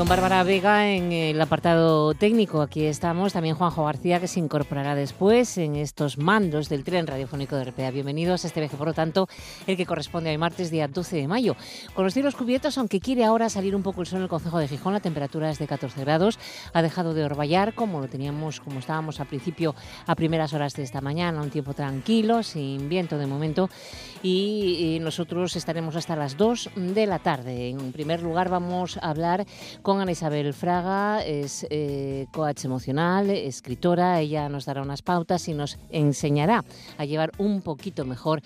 Con Bárbara Vega en el apartado técnico. Aquí estamos. También Juanjo García, que se incorporará después en estos mandos del tren radiofónico de RPA. Bienvenidos a este viaje, por lo tanto, el que corresponde a hoy martes, día 12 de mayo. Con los cielos cubiertos, aunque quiere ahora salir un poco el sol en el Concejo de Gijón, la temperatura es de 14 grados. Ha dejado de orvallar, como lo teníamos, como estábamos al principio, a primeras horas de esta mañana. Un tiempo tranquilo, sin viento de momento. Y, nosotros estaremos hasta las 2 de la tarde. En primer lugar, vamos a hablar con con Ana Isabel Fraga, es eh, coach emocional, escritora, ella nos dará unas pautas y nos enseñará a llevar un poquito mejor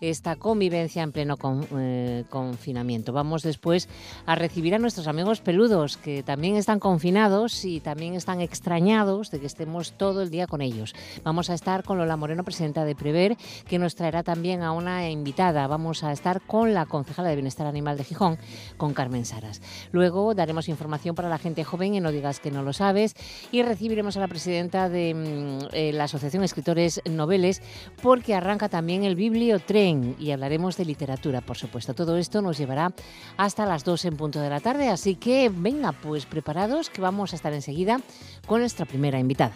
esta convivencia en pleno eh, confinamiento. Vamos después a recibir a nuestros amigos peludos que también están confinados y también están extrañados de que estemos todo el día con ellos. Vamos a estar con Lola Moreno, presidenta de Prever, que nos traerá también a una invitada. Vamos a estar con la concejala de Bienestar Animal de Gijón, con Carmen Saras. Luego daremos información para la gente joven y no digas que no lo sabes. Y recibiremos a la presidenta de mm, eh, la Asociación Escritores Noveles porque arranca también el Bibliotren y hablaremos de literatura, por supuesto. Todo esto nos llevará hasta las 2 en punto de la tarde, así que venga, pues preparados que vamos a estar enseguida con nuestra primera invitada.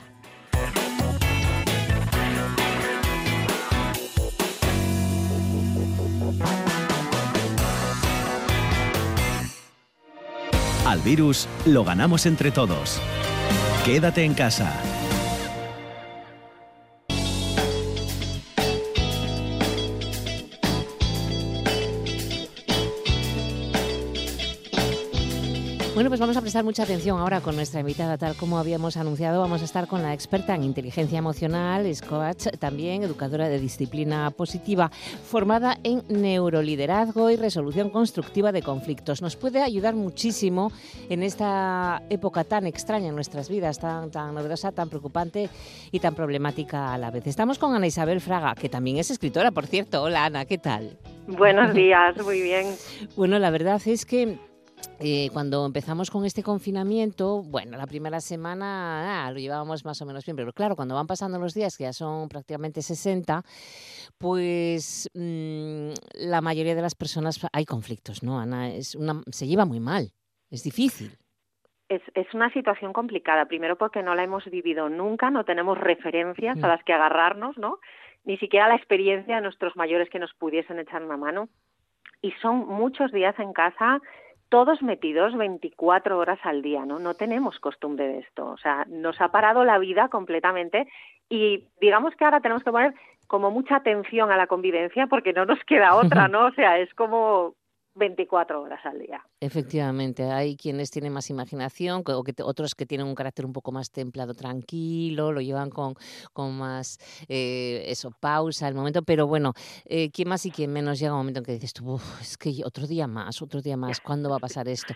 Al virus lo ganamos entre todos. Quédate en casa. Vamos a prestar mucha atención ahora con nuestra invitada, tal como habíamos anunciado, vamos a estar con la experta en inteligencia emocional, es coach, también educadora de disciplina positiva, formada en neuroliderazgo y resolución constructiva de conflictos. Nos puede ayudar muchísimo en esta época tan extraña en nuestras vidas, tan, tan novedosa, tan preocupante y tan problemática a la vez. Estamos con Ana Isabel Fraga, que también es escritora, por cierto. Hola Ana, ¿qué tal? Buenos días, muy bien. Bueno, la verdad es que eh, cuando empezamos con este confinamiento, bueno, la primera semana ah, lo llevábamos más o menos bien, pero claro, cuando van pasando los días, que ya son prácticamente 60, pues mm, la mayoría de las personas hay conflictos, ¿no, Ana? Es una, se lleva muy mal, es difícil. Es, es, una situación complicada, primero porque no la hemos vivido nunca, no tenemos referencias a mm. las que agarrarnos, ¿no? Ni siquiera la experiencia de nuestros mayores que nos pudiesen echar una mano. Y son muchos días en casa todos metidos 24 horas al día, ¿no? No tenemos costumbre de esto, o sea, nos ha parado la vida completamente y digamos que ahora tenemos que poner como mucha atención a la convivencia porque no nos queda otra, ¿no? O sea, es como 24 horas al día. Efectivamente, hay quienes tienen más imaginación, o que, otros que tienen un carácter un poco más templado, tranquilo, lo llevan con, con más, eh, eso, pausa, el momento, pero bueno, eh, ¿quién más y quién menos llega un momento en que dices tú, es que otro día más, otro día más, ¿cuándo va a pasar esto?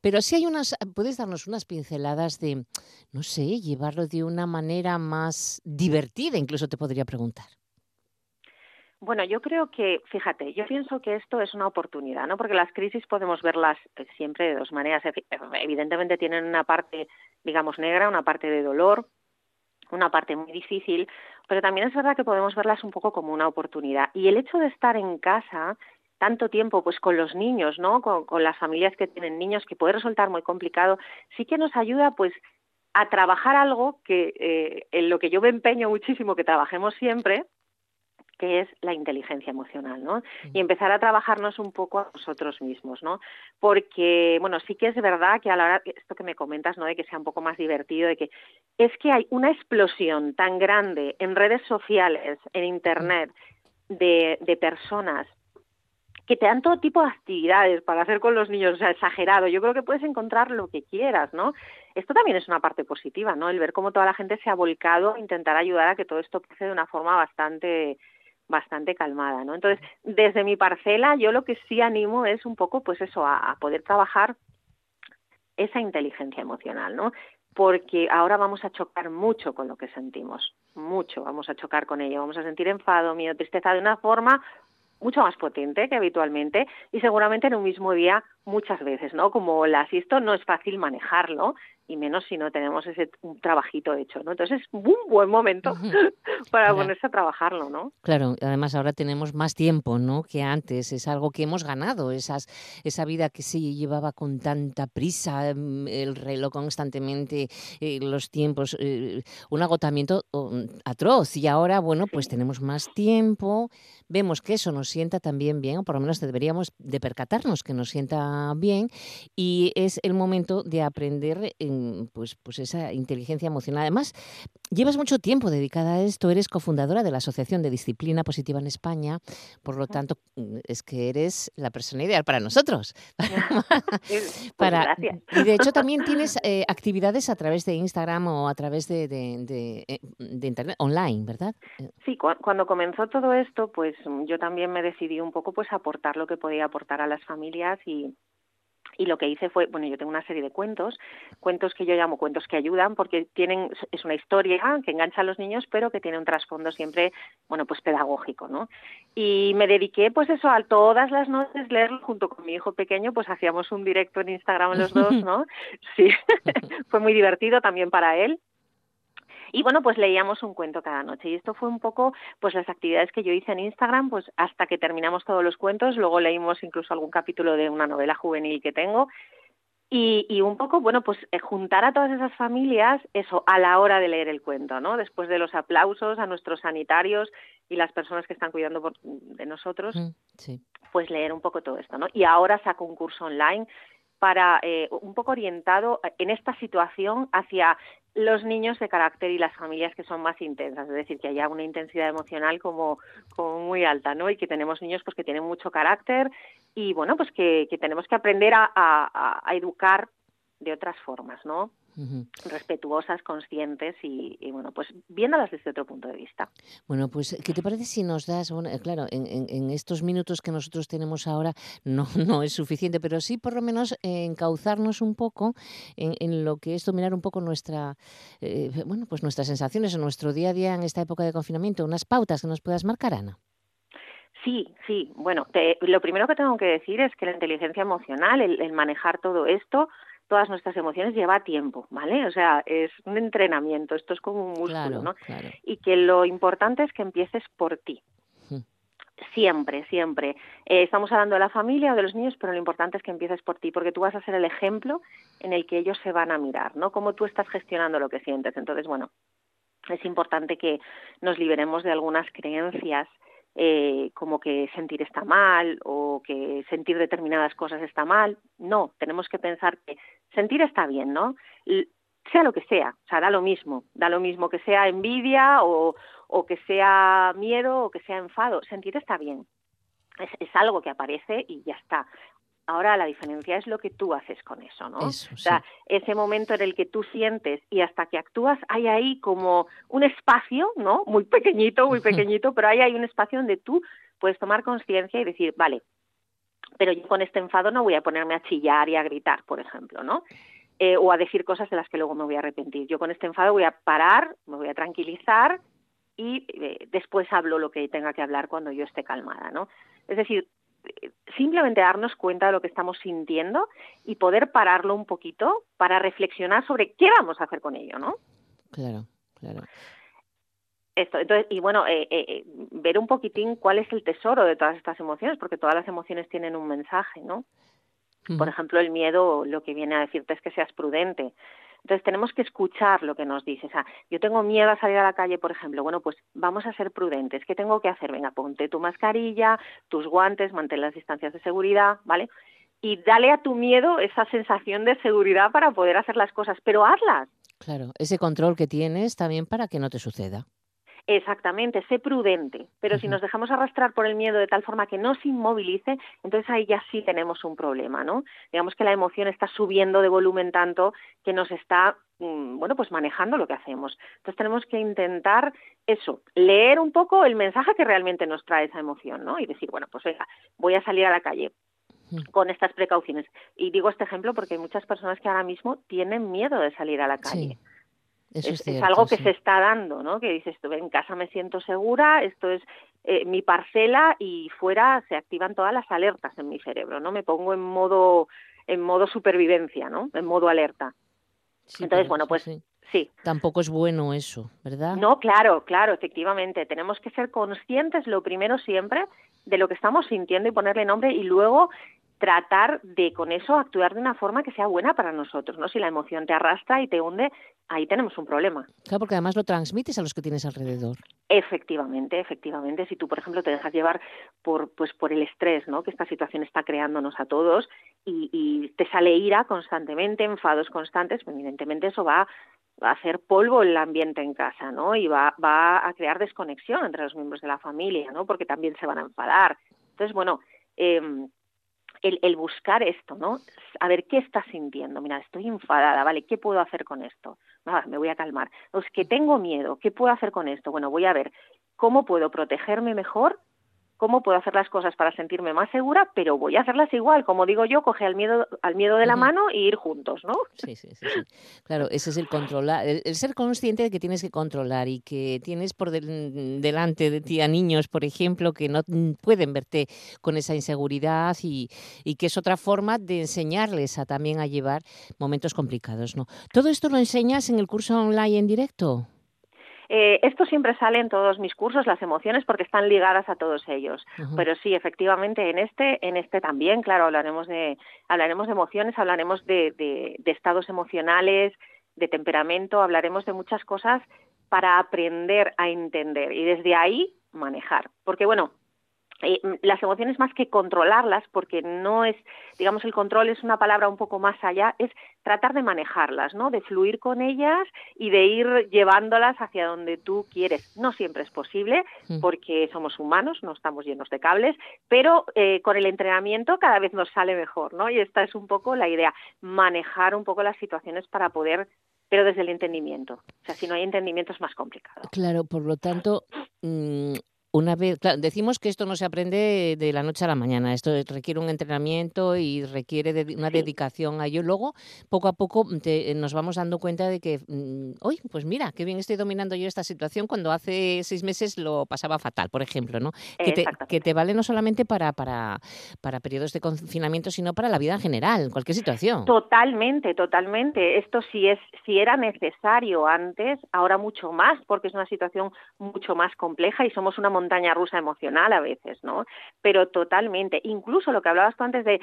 Pero sí hay unas, puedes darnos unas pinceladas de, no sé, llevarlo de una manera más divertida, incluso te podría preguntar. Bueno, yo creo que, fíjate, yo pienso que esto es una oportunidad, ¿no? Porque las crisis podemos verlas eh, siempre de dos maneras. Evidentemente tienen una parte, digamos, negra, una parte de dolor, una parte muy difícil, pero también es verdad que podemos verlas un poco como una oportunidad. Y el hecho de estar en casa tanto tiempo pues con los niños, ¿no? Con, las familias que tienen niños, que puede resultar muy complicado, sí que nos ayuda pues a trabajar algo que eh, en lo que yo me empeño muchísimo que trabajemos siempre, que es la inteligencia emocional, ¿no? Y empezar a trabajarnos un poco a nosotros mismos, ¿no? Porque, bueno, sí que es verdad que a la hora, esto que me comentas, ¿no? De que sea un poco más divertido, de que es que hay una explosión tan grande en redes sociales, en Internet, de, de personas que te dan todo tipo de actividades para hacer con los niños, o sea, exagerado. Yo creo que puedes encontrar lo que quieras, ¿no? Esto también es una parte positiva, ¿no? El ver cómo toda la gente se ha volcado a intentar ayudar a que todo esto pase de una forma bastante bastante calmada, ¿no? Entonces, desde mi parcela, yo lo que sí animo es un poco, pues eso, a, poder trabajar esa inteligencia emocional, ¿no? Porque ahora vamos a chocar mucho con lo que sentimos, mucho vamos a chocar con ello, vamos a sentir enfado, miedo, tristeza de una forma mucho más potente que habitualmente y seguramente en un mismo día muchas veces, ¿no? Como la esto no es fácil manejarlo y menos si no tenemos ese un trabajito hecho, ¿no? Entonces es un buen momento para ponerse a trabajarlo, ¿no? Claro, además ahora tenemos más tiempo, ¿no? Que antes, es algo que hemos ganado, esas, esa vida que se llevaba con tanta prisa, mm, el reloj constantemente, eh, los tiempos, eh, un agotamiento mm, atroz y ahora, bueno, pues tenemos más tiempo, vemos que eso nos sienta también bien, o por lo menos deberíamos de percatarnos que nos sienta bien y es el momento de aprender en pues, pues esa inteligencia emocional. Además, llevas mucho tiempo dedicada a esto, eres cofundadora de la Asociación de Disciplina Positiva en España, por lo tanto, mm, es que eres la persona ideal para nosotros. Pues para, y de hecho también tienes eh, actividades a través de Instagram o a través de, de, eh, Internet, online, ¿verdad? Sí, cuando comenzó todo esto, pues yo también me decidí un poco pues aportar lo que podía aportar a las familias y y lo que hice fue, bueno, yo tengo una serie de cuentos, cuentos que yo llamo cuentos que ayudan porque tienen es una historia que engancha a los niños, pero que tiene un trasfondo siempre, bueno, pues pedagógico, ¿no? Y me dediqué pues eso a todas las noches leerlo junto con mi hijo pequeño, pues hacíamos un directo en Instagram los dos, ¿no? Sí. fue muy divertido también para él y bueno, pues leíamos un cuento cada noche y esto fue un poco pues las actividades que yo hice en Instagram, pues hasta que terminamos todos los cuentos, luego leímos incluso algún capítulo de una novela juvenil que tengo y, y, un poco, bueno, pues eh, juntar a todas esas familias, eso, a la hora de leer el cuento, ¿no? Después de los aplausos a nuestros sanitarios y las personas que están cuidando de nosotros, mm, pues leer un poco todo esto, ¿no? Y ahora saco un curso online para eh, un poco orientado en esta situación hacia los niños de carácter y las familias que son más intensas, es decir, que haya una intensidad emocional como, muy alta, ¿no? Y que tenemos niños pues que tienen mucho carácter y bueno, pues que, tenemos que aprender a educar de otras formas, ¿no? Respetuosas, conscientes y, bueno, pues viéndolas desde otro punto de vista. Bueno, pues, ¿qué te parece si nos das, bueno, eh, claro, en, estos minutos que nosotros tenemos ahora no, no es suficiente, pero sí por lo menos encauzarnos un poco en, lo que es dominar un poco nuestra, eh, bueno, pues nuestras sensaciones en nuestro día a día en esta época de confinamiento, unas pautas que nos puedas marcar, Ana. Sí, sí. Bueno, lo primero que tengo que decir es que la inteligencia emocional, el manejar todo esto, todas nuestras emociones lleva tiempo, ¿vale? O sea, es un entrenamiento, esto es como un músculo, ¿no? Y que lo importante es que empieces por ti. Siempre, siempre. Eh, estamos hablando de la familia o de los niños, pero lo importante es que empieces por ti, porque tú vas a ser el ejemplo en el que ellos se van a mirar, ¿no? Cómo tú estás gestionando lo que sientes. Entonces, bueno, es importante que nos liberemos de algunas creencias eh, como que sentir está mal o que sentir determinadas cosas está mal. No, tenemos que pensar que sentir está bien, ¿no? sea lo que sea, o sea, da lo mismo, da lo mismo que sea envidia o, o que sea miedo o que sea enfado, sentir está bien. Es, es, algo que aparece y ya está. Ahora la diferencia es lo que tú haces con eso, ¿no? o sea, ese momento en el que tú sientes y hasta que actúas hay ahí como un espacio, ¿no? Muy pequeñito, muy pequeñito, pero hay ahí un espacio donde tú puedes tomar conciencia y decir, vale, pero yo con este enfado no voy a ponerme a chillar y a gritar, por ejemplo, ¿no? Eh, o a decir cosas de las que luego me voy a arrepentir. Yo con este enfado voy a parar, me voy a tranquilizar y eh, después hablo lo que tenga que hablar cuando yo esté calmada, ¿no? Es decir, simplemente darnos cuenta de lo que estamos sintiendo y poder pararlo un poquito para reflexionar sobre qué vamos a hacer con ello, ¿no? Claro, claro. Esto, entonces, y bueno, eh, eh, eh, ver un poquitín cuál es el tesoro de todas estas emociones, porque todas las emociones tienen un mensaje, ¿no? Por ejemplo, el miedo lo que viene a decirte es que seas prudente. Entonces tenemos que escuchar lo que nos dice. O sea, yo tengo miedo a salir a la calle, por ejemplo. Bueno, pues vamos a ser prudentes. ¿Qué tengo que hacer? Venga, ponte tu mascarilla, tus guantes, mantén las distancias de seguridad, ¿vale? Y dale a tu miedo esa sensación de seguridad para poder hacer las cosas, pero hazlas. Claro, ese control que tienes también para que no te suceda. Exactamente, sé prudente, pero si nos dejamos arrastrar por el miedo de tal forma que no se inmovilice, entonces ahí ya sí tenemos un problema, ¿no? Digamos que la emoción está subiendo de volumen tanto que nos está, mm, bueno, pues manejando lo que hacemos. Entonces tenemos que intentar eso, leer un poco el mensaje que realmente nos trae esa emoción, ¿no? Y decir, bueno, pues venga, voy a salir a la calle con estas precauciones. Y digo este ejemplo porque hay muchas personas que ahora mismo tienen miedo de salir a la calle es, algo que se está dando, ¿no? Que dices, tú en casa me siento segura, esto es, eh, mi parcela y fuera se activan todas las alertas en mi cerebro, ¿no? Me pongo en modo en modo supervivencia, ¿no? En modo alerta. Entonces, bueno, pues sí. Tampoco es bueno eso, ¿verdad? No, claro, claro, efectivamente. Tenemos que ser conscientes, lo primero siempre, de lo que estamos sintiendo y ponerle nombre y luego tratar de con eso actuar de una forma que sea buena para nosotros, ¿no? Si la emoción te arrastra y te hunde, ahí tenemos un problema. Claro, porque además lo transmites a los que tienes alrededor. Efectivamente, efectivamente. Si tú, por ejemplo, te dejas llevar por, pues, por el estrés, ¿no? Que esta situación está creándonos a todos y, y te sale ira constantemente, enfados constantes, pues, evidentemente eso va a hacer polvo el ambiente en casa, ¿no? Y va, va a crear desconexión entre los miembros de la familia, ¿no? Porque también se van a enfadar. Entonces, bueno, eh, el, buscar esto, ¿no? A ver, ¿qué estás sintiendo? Mira, estoy enfadada, ¿vale? ¿Qué puedo hacer con esto? Nada, me voy a calmar. Pues que tengo miedo, ¿qué puedo hacer con esto? Bueno, voy a ver cómo puedo protegerme mejor cómo puedo hacer las cosas para sentirme más segura, pero voy a hacerlas igual, como digo yo, coge al miedo, al miedo de la mano y ir juntos, ¿no? Sí, sí, sí, Claro, ese es el controlar, el, ser consciente de que tienes que controlar y que tienes por delante de ti a niños, por ejemplo, que no pueden verte con esa inseguridad y, y que es otra forma de enseñarles a también a llevar momentos complicados, ¿no? ¿Todo esto lo enseñas en el curso online en directo? Eh, esto siempre sale en todos mis cursos, las emociones, porque están ligadas a todos ellos. Pero sí, efectivamente, en este, en este también, claro, hablaremos de, hablaremos de emociones, hablaremos de, de estados emocionales, de temperamento, hablaremos de muchas cosas para aprender a entender y desde ahí manejar. Porque bueno, eh, las emociones más que controlarlas, porque no es, digamos, el control es una palabra un poco más allá, es tratar de manejarlas, ¿no? De fluir con ellas y de ir llevándolas hacia donde tú quieres. No siempre es posible, mm. porque somos humanos, no estamos llenos de cables, pero eh, con el entrenamiento cada vez nos sale mejor, ¿no? Y esta es un poco la idea, manejar un poco las situaciones para poder pero desde el entendimiento. O sea, si no hay entendimiento es más complicado. Claro, por lo tanto, mm, una vez, decimos que esto no se aprende de la noche a la mañana, esto requiere un entrenamiento y requiere de una dedicación a ello. Luego, poco a poco nos vamos dando cuenta de que, hoy, mm, pues mira, qué bien estoy dominando yo esta situación cuando hace seis meses lo pasaba fatal, por ejemplo, ¿no? Que te, que te vale no solamente para, para, para periodos de confinamiento, sino para la vida en general, en cualquier situación. Totalmente, totalmente. Esto sí es, si era necesario antes, ahora mucho más, porque es una situación mucho más compleja y somos una montaña rusa emocional a veces, ¿no? Pero totalmente. Incluso lo que hablabas tú antes de,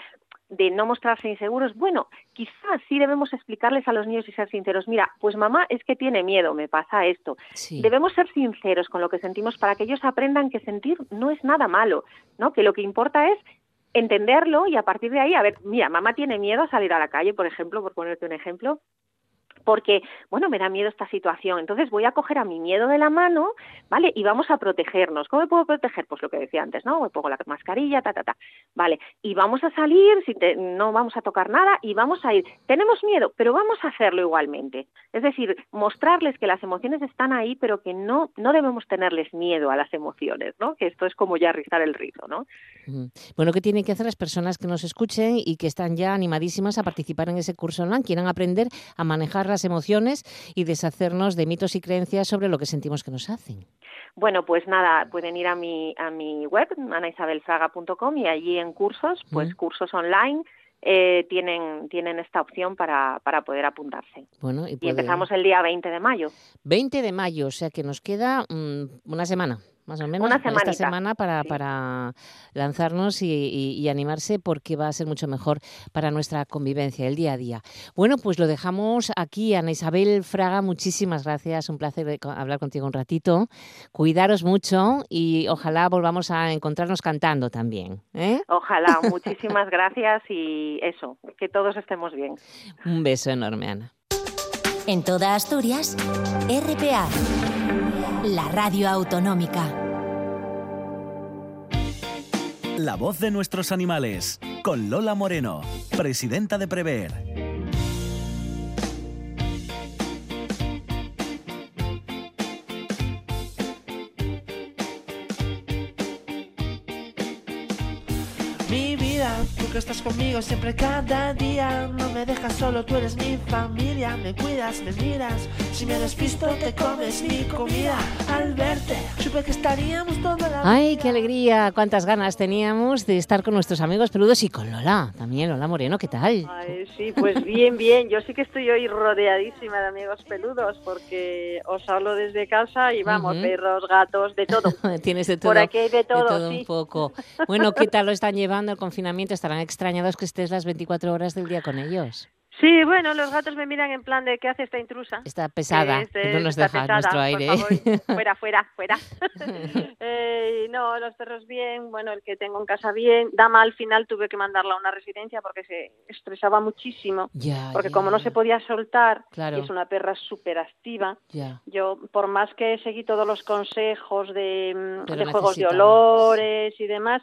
de no mostrarse inseguros, bueno, quizás sí debemos explicarles a los niños y ser sinceros. Mira, pues mamá es que tiene miedo, me pasa esto. Debemos ser sinceros con lo que sentimos para que ellos aprendan que sentir no es nada malo, ¿no? Que lo que importa es entenderlo y a partir de ahí, a ver, mira, mamá tiene miedo a salir a la calle, por ejemplo, por ponerte un ejemplo, porque, bueno, me da miedo esta situación. Entonces voy a coger a mi miedo de la mano, ¿vale? Y vamos a protegernos. ¿Cómo me puedo proteger? Pues lo que decía antes, ¿no? Me pongo la mascarilla, ta, ta, ta. Vale. Y vamos a salir, si no vamos a tocar nada y vamos a ir. Tenemos miedo, pero vamos a hacerlo igualmente. Es decir, mostrarles que las emociones están ahí, pero que no, no debemos tenerles miedo a las emociones, ¿no? Que esto es como ya rizar el rizo, ¿no? Bueno, ¿qué tienen que hacer las personas que nos escuchen y que están ya animadísimas a participar en ese curso online? Quieran aprender a manejar las emociones y deshacernos de mitos y creencias sobre lo que sentimos que nos hacen. Bueno, pues nada, pueden ir a mi, a mi web, anaisabelfraga.com, y allí en cursos, pues cursos online, eh, tienen, tienen esta opción para, para poder apuntarse. Bueno, y, empezamos el día 20 de mayo. 20 de mayo, o sea que nos queda mm, una semana más o menos, esta semana para, para lanzarnos y, animarse porque va a ser mucho mejor para nuestra convivencia, el día a día. Bueno, pues lo dejamos aquí. Ana Isabel Fraga, muchísimas gracias. Un placer hablar contigo un ratito. Cuidaros mucho y ojalá volvamos a encontrarnos cantando también. ¿eh? Ojalá. Muchísimas gracias y eso, que todos estemos bien. Un beso enorme, Ana. En toda Asturias, RPA la radio autonómica. La voz de nuestros animales, con Lola Moreno, presidenta de Prever. Mi vida, tú que estás conmigo siempre cada día. No me dejas solo, tú eres mi familia. Me cuidas, me miras. Si me despisto, te comes mi comida. Al verte, supe que estaríamos toda la Ay, qué alegría, cuántas ganas teníamos de estar con nuestros amigos peludos y con Lola, también Lola Moreno, ¿qué tal? Ay, sí, pues bien, bien. Yo sí que estoy hoy rodeadísima de amigos peludos porque os hablo desde casa y vamos, Ujú. perros, gatos, de todo. Tienes de todo, Por aquí hay de todo, todo sí. un poco. Bueno, ¿qué tal lo están llevando el confinamiento? ¿Estarán extrañados que estés las 24 horas del día con ellos? Sí, bueno, los gatos me miran en plan de ¿qué hace esta intrusa? Está pesada, no nos deja pesada, nuestro por aire. favor, fuera, fuera, fuera. Eh, no, los perros bien, bueno, el que tengo en casa bien. Dama al final tuve que mandarla a una residencia porque se estresaba muchísimo. ya, Porque como no se podía soltar, Claro. y es una perra súper activa, yo por más que seguí todos los consejos de, mm, de juegos de olores y demás,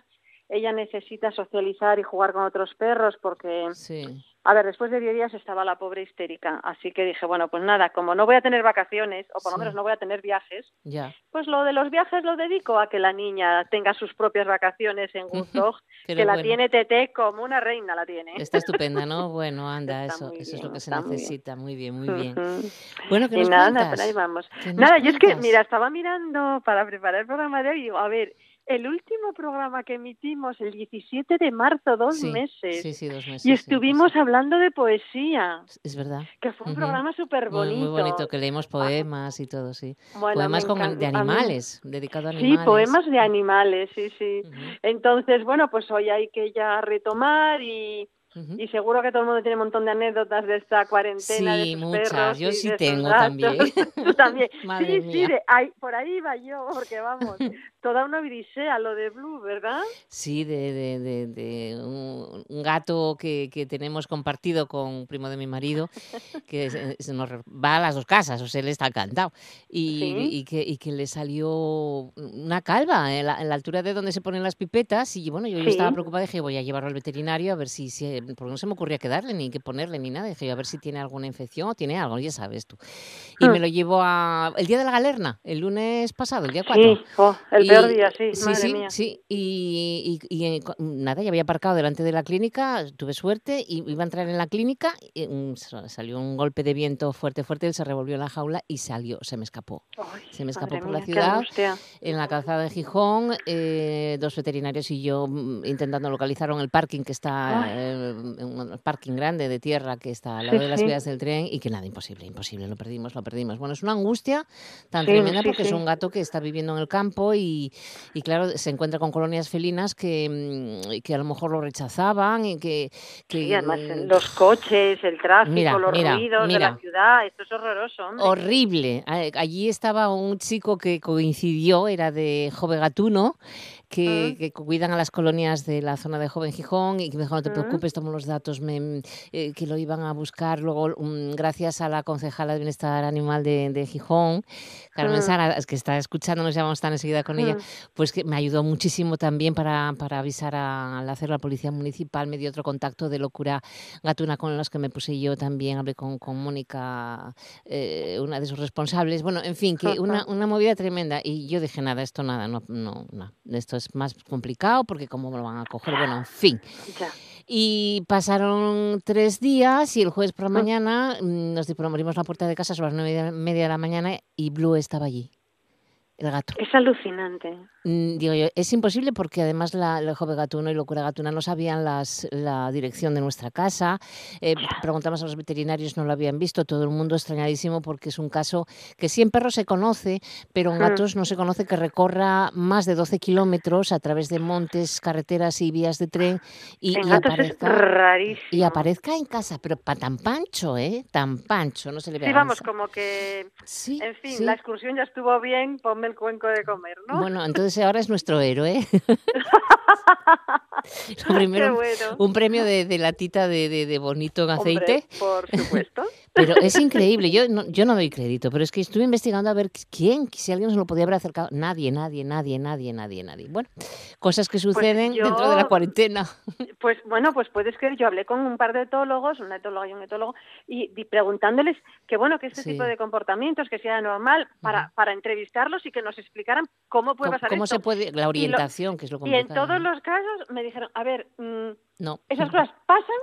ella necesita socializar y jugar con otros perros porque, Sí. a ver, después de 10 días estaba la pobre histérica, así que dije, bueno, pues nada, como no voy a tener vacaciones, o por lo Sí. menos no voy a tener viajes, Ya. pues lo de los viajes lo dedico a que la niña tenga sus propias vacaciones en Pero que la tiene Tete como una reina la tiene. Está estupenda, ¿no? Bueno, anda, Está eso, eso es lo bien, que se muy bien. necesita. Muy bien, muy bien. Ujú. Bueno, ¿qué Y nos nada, cuentas? por ahí vamos. ¿Qué nos Nada, yo es que, mira, estaba mirando para preparar el programa de hoy y digo, a ver, el último programa que emitimos el 17 de marzo, dos Sí, meses, Sí, sí, dos meses. y sí, estuvimos sí. hablando de poesía, Es verdad. que fue un programa súper bonito. muy bonito, que leemos poemas y todo, sí. Bueno, poemas con, de A animales, dedicado a Sí, animales. poemas de animales, sí, sí. Entonces, bueno, pues hoy hay que ya retomar y, ujú. y seguro que todo el mundo tiene un montón de anécdotas de esta cuarentena, de Sí, sus muchas. perros Yo y sí de tengo también. Tú también. Madre sí, mía. sí, de ahí, por ahí iba yo, porque vamos, toda una odisea lo de Blue, ¿verdad? Sí, de, de, de, de un, un gato que, que tenemos compartido con un primo de mi marido, que se, se nos va a las dos casas, o sea, él está encantado. Y, Sí. y que, y que le salió una calva en la, en la altura de donde se ponen las pipetas. Y bueno, yo, yo estaba Sí. preocupada, dije, voy a llevarlo al veterinario a ver si, si, porque no se me ocurría qué darle, ni qué ponerle, ni nada. Dije, a ver si tiene alguna infección o tiene algo, ya sabes tú. Y Hmm. me lo llevo a, el día de la galerna, el lunes pasado, el día 4. Sí, oh, el Y- peor día, sí, Sí, madre sí, mía. sí. Y, y- y, eh, nada, ya había aparcado delante de la clínica, tuve suerte y iba a entrar en la clínica y mm, sa- salió un golpe de viento fuerte, fuerte, él se revolvió en la jaula y salió, se me escapó. Ay, Se me escapó por la mía, ciudad. En la calzada de Gijón, eh, dos veterinarios y yo mm, intentando localizar en el parking que está, Ay. eh, un parking grande de tierra que está al Sí, lado de las sí. vías del tren y que nada, imposible, imposible, lo perdimos, lo perdimos. Bueno, es una angustia tan Sí, tremenda porque es un gato que está viviendo en el campo y, y claro, se encuentra con colonias felinas que, mm, que a lo mejor lo rechazaban y que... además mm, los coches, el tráfico, Mira, los mira, ruidos de la ciudad, esto es horroroso, hombre. Horrible. Allí estaba un chico que coincidió, era de Jove Gatuno, que, Mm. que cuidan a las colonias de la zona de Joven Gijón y que me dijo, no te Mm. preocupes, tomo los datos, me- eh, que lo iban a buscar luego, mm, gracias a la concejala de Bienestar Animal de, de Gijón, Carmen Mm. Sara, que está escuchándonos, ya vamos estar enseguida con ella, Mm. pues que me ayudó muchísimo también para, para avisar a- al hacer la policía municipal, me dio otro contacto de locura gatuna con los que me puse yo también, hablé con, con Mónica, eh, una de sus responsables, bueno, en fin, que una, una movida tremenda y yo dije, nada, esto nada, no, no, no, esto es más complicado porque cómo lo van a coger, bueno, en fin. Ya. Y pasaron tres días y el jueves por la Mm. mañana mm, nos di- abrimos la puerta de casa sobre las nueve y media de la mañana y Blue estaba allí, el gato. Es alucinante. Mm, Digo yo, es imposible porque además la, el joven gatuno y locura gatuna no sabían las, la dirección de nuestra casa. Eh, preguntamos a los veterinarios, no lo habían visto. Todo el mundo extrañadísimo porque es un caso que sí en perros se conoce, pero en Mm. gatos no se conoce que recorra más de 12 kilómetros a través de montes, carreteras y vías de tren y, en y gatos aparezca, es rarísimo. y aparezca en casa, pero pa, tan pancho, ¿eh? Tan pancho, no se le ve Sí, a vamos, como que, Sí, en fin, sí. la excursión ya estuvo bien, ponme el cuenco de comer, ¿no? Bueno, entonces ahora es nuestro héroe. Lo Qué primero, bueno. un premio de, de latita de, de, de bonito Hombre, aceite. por supuesto. Pero es increíble, yo no, yo no doy crédito, pero es que estuve investigando a ver quién, si alguien se lo podía haber acercado. Nadie, nadie, nadie, nadie, nadie, nadie. Bueno, cosas que suceden dentro de la cuarentena. Pues bueno, pues puedes creer, yo hablé con un par de etólogos, una etóloga y un etólogo, y, preguntándoles que bueno, que este Sí. tipo de comportamientos, que sea normal, para, para entrevistarlos y que nos explicaran cómo puede ¿Cómo, pasar cómo esto. se puede, la orientación, que es lo Y en complicado. todos ¿no? los casos me dijeron, a ver, mm, No. esas cosas pasan,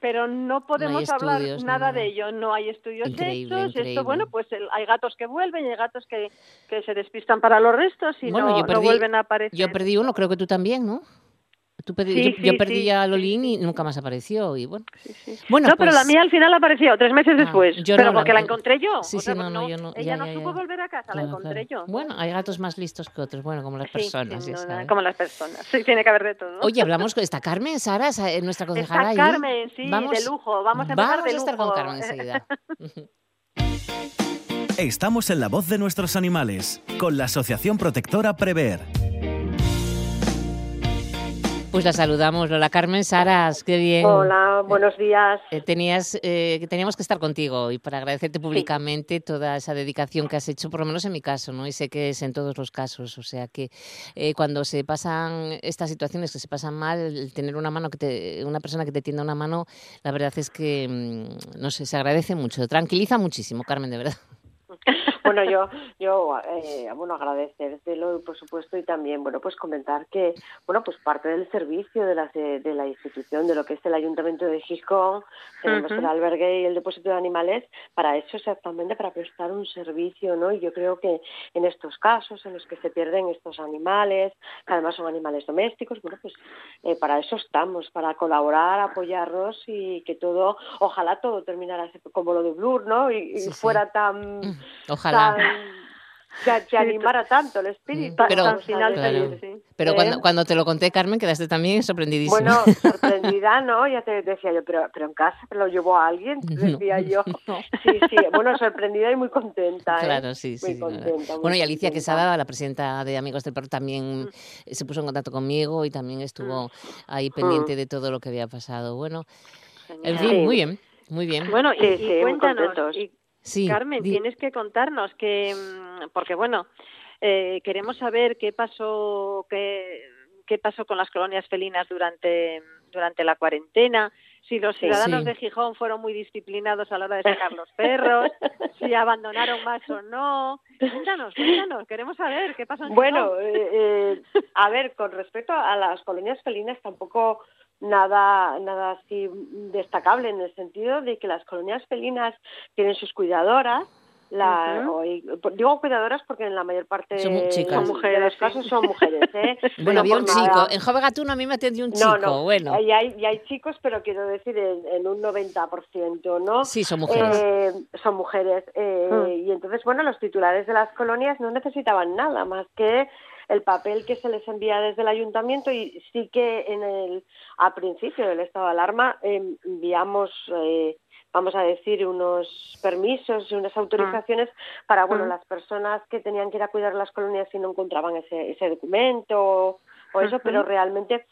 pero no podemos hablar estudios, no nada nada. de ello. No hay estudios Increíble, hechos. increíble. Esto, bueno, pues el- hay gatos que vuelven y hay gatos que, que se despistan para los restos y Bueno, no, yo no perdí- vuelven a aparecer. Yo perdí uno, creo que tú también, ¿no? Tú perdí- Sí, yo, perdí sí, a Lolín sí. y nunca más apareció. Y bueno, Sí, sí. bueno no, pero la pues- mía al final apareció tres meses Ah, después. yo pero no, la porque la, encontré yo. Sí, o sí, no, no, yo no- Ella ya, no ya, supo ya. volver a casa, la encontré claro. yo. Bueno, hay gatos más listos que otros, bueno, como las Sí, personas, como las personas. Sí, tiene que haber de todo. Oye, hablamos con esta Carmen Sara, eh, nuestra concejala Está ahí. Carmen, sí, de lujo. Vamos a empezar vamos de a estar con lujo. Carmen enseguida. Estamos en la voz de nuestros animales, con la Asociación Protectora Prever. Pues la saludamos, Lola Carmen Saras, qué bien. Hola, buenos días. Eh, tenías, eh, que teníamos que estar contigo y para agradecerte públicamente toda esa dedicación que has hecho, por lo menos en mi caso, ¿no? Y sé que es en todos los casos. O sea que eh, cuando se pasan estas situaciones que se pasan mal, el tener una mano que te, una persona que te tienda una mano, la verdad es que mm, no sé, se agradece mucho, tranquiliza muchísimo, Carmen, de verdad. Bueno, yo, yo eh, bueno, agradecértelo, por supuesto, y también, bueno, pues comentar que, bueno, pues parte del servicio de la, de, la institución, de lo que es el Ayuntamiento de Gijón, tenemos Ujú. el albergue y el depósito de animales, para eso exactamente, para prestar un servicio, ¿no? Y yo creo que en estos casos en los que se pierden estos animales, que además son animales domésticos, bueno, pues eh, para eso estamos, para colaborar, apoyarnos y que todo, ojalá todo terminara como lo de Blur, ¿no? Y, y Sí, sí. fuera tan Ojalá. tan- que, que animara tanto el espíritu. Mm, pero- al final Claro. feliz, sí. Pero ¿Eh? cuando, cuando te lo conté, Carmen, quedaste también sorprendidísima. Bueno, sorprendida, ¿no? Ya te decía yo, pero, pero en casa lo llevó a alguien, decía yo. Sí, sí, bueno, sorprendida y muy contenta. ¿eh? Claro, sí, sí. Muy sí, contenta. muy bueno, y Alicia contenta. Quesada, la presidenta de Amigos del Perro, también Mm. se puso en contacto conmigo y también estuvo ahí pendiente de todo lo que había pasado. Bueno, en fin, Sí. muy bien, muy bien. Bueno, y, Sí, y cuéntanos, y sí, Carmen, di- tienes que contarnos que, mm, porque bueno, eh, queremos saber qué pasó, qué, qué pasó con las colonias felinas durante, durante la cuarentena, si los ciudadanos Sí. de Gijón fueron muy disciplinados a la hora de sacar los perros, si abandonaron más o no. Cuéntanos, cuéntanos, queremos saber qué pasó en Bueno, Gijón. eh, eh, a ver, con respecto a las colonias felinas, tampoco nada nada así destacable en el sentido de que las colonias felinas tienen sus cuidadoras. La, o- digo cuidadoras porque en la mayor parte Son mujeres, los casos son mujeres. ¿eh? Bueno, No había un nada. chico. En Jove Gatuno a mí me atendió un chico. No, no, Bueno, y hay, y hay chicos, pero quiero decir en, en un 90%, ¿no? sí, son mujeres. Eh, son mujeres. eh, Mm. Y entonces, bueno, los titulares de las colonias no necesitaban nada más que el papel que se les envía desde el ayuntamiento y sí que en el a principio del estado de alarma eh, enviamos eh, vamos a decir unos permisos y unas autorizaciones para bueno Mm. las personas que tenían que ir a cuidar las colonias y no encontraban ese, ese documento o, o eso pero realmente